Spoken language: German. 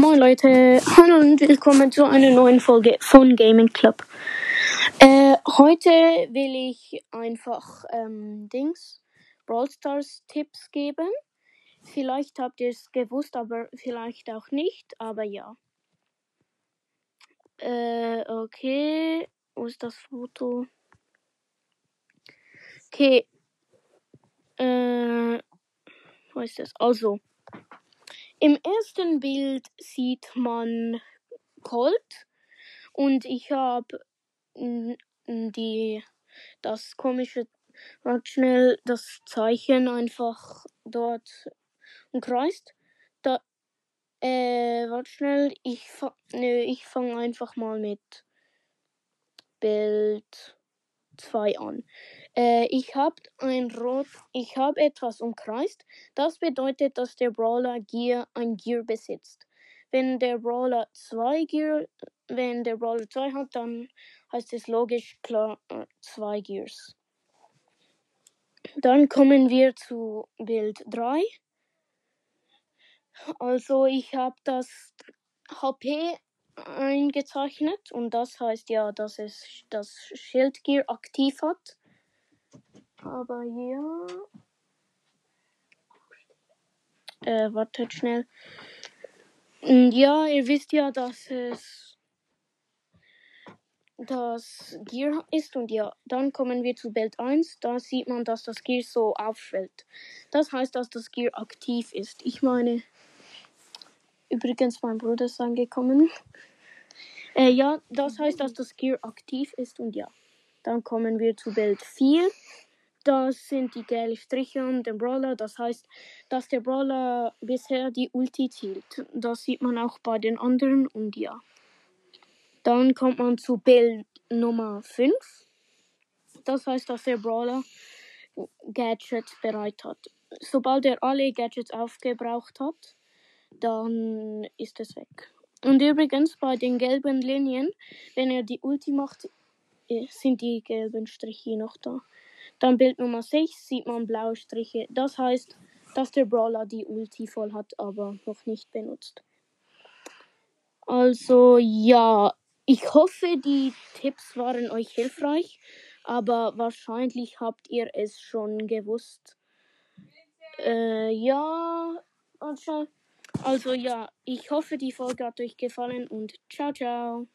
Moin Leute, hallo und willkommen zu einer neuen Folge von Gaming Club. Äh, heute will ich einfach ähm, Dings Brawl Stars Tipps geben. Vielleicht habt ihr es gewusst, aber vielleicht auch nicht, aber ja. Äh, okay, wo ist das Foto? Okay, äh, wo ist das? Also, im ersten Bild sieht man Colt und ich habe die das komische schnell das Zeichen einfach dort umkreist. Da äh warte schnell, ich fa nö, ich fange einfach mal mit Bild 2 an. Äh, ich habe ein Rot, ich habe etwas umkreist. Das bedeutet, dass der Brawler Gear ein Gear besitzt. Wenn der Brawler zwei Gear, wenn der Brawler zwei hat, dann heißt es logisch klar äh, zwei Gears. Dann kommen wir zu Bild 3. Also ich habe das HP eingezeichnet und das heißt ja, dass es das Schildgear aktiv hat. Aber ja. Äh, wartet schnell. Ja, ihr wisst ja, dass es das Gear ist und ja, dann kommen wir zu Bild 1. Da sieht man, dass das Gear so aufschwellt. Das heißt, dass das Gear aktiv ist. Ich meine, übrigens, mein Bruder ist angekommen. Äh, ja, das heißt, dass das Gear aktiv ist und ja. Dann kommen wir zu Bild 4. Das sind die gelben Striche um den Brawler. Das heißt, dass der Brawler bisher die Ulti zielt. Das sieht man auch bei den anderen und ja. Dann kommt man zu Bild Nummer 5. Das heißt, dass der Brawler Gadgets bereit hat. Sobald er alle Gadgets aufgebraucht hat, dann ist es weg. Und übrigens bei den gelben Linien, wenn er die Ulti macht, äh, sind die gelben Striche noch da. Dann Bild Nummer 6 sieht man blaue Striche. Das heißt, dass der Brawler die Ulti voll hat, aber noch nicht benutzt. Also ja, ich hoffe, die Tipps waren euch hilfreich, aber wahrscheinlich habt ihr es schon gewusst. Äh, ja, also, also ja, ich hoffe, die Folge hat euch gefallen und ciao, ciao.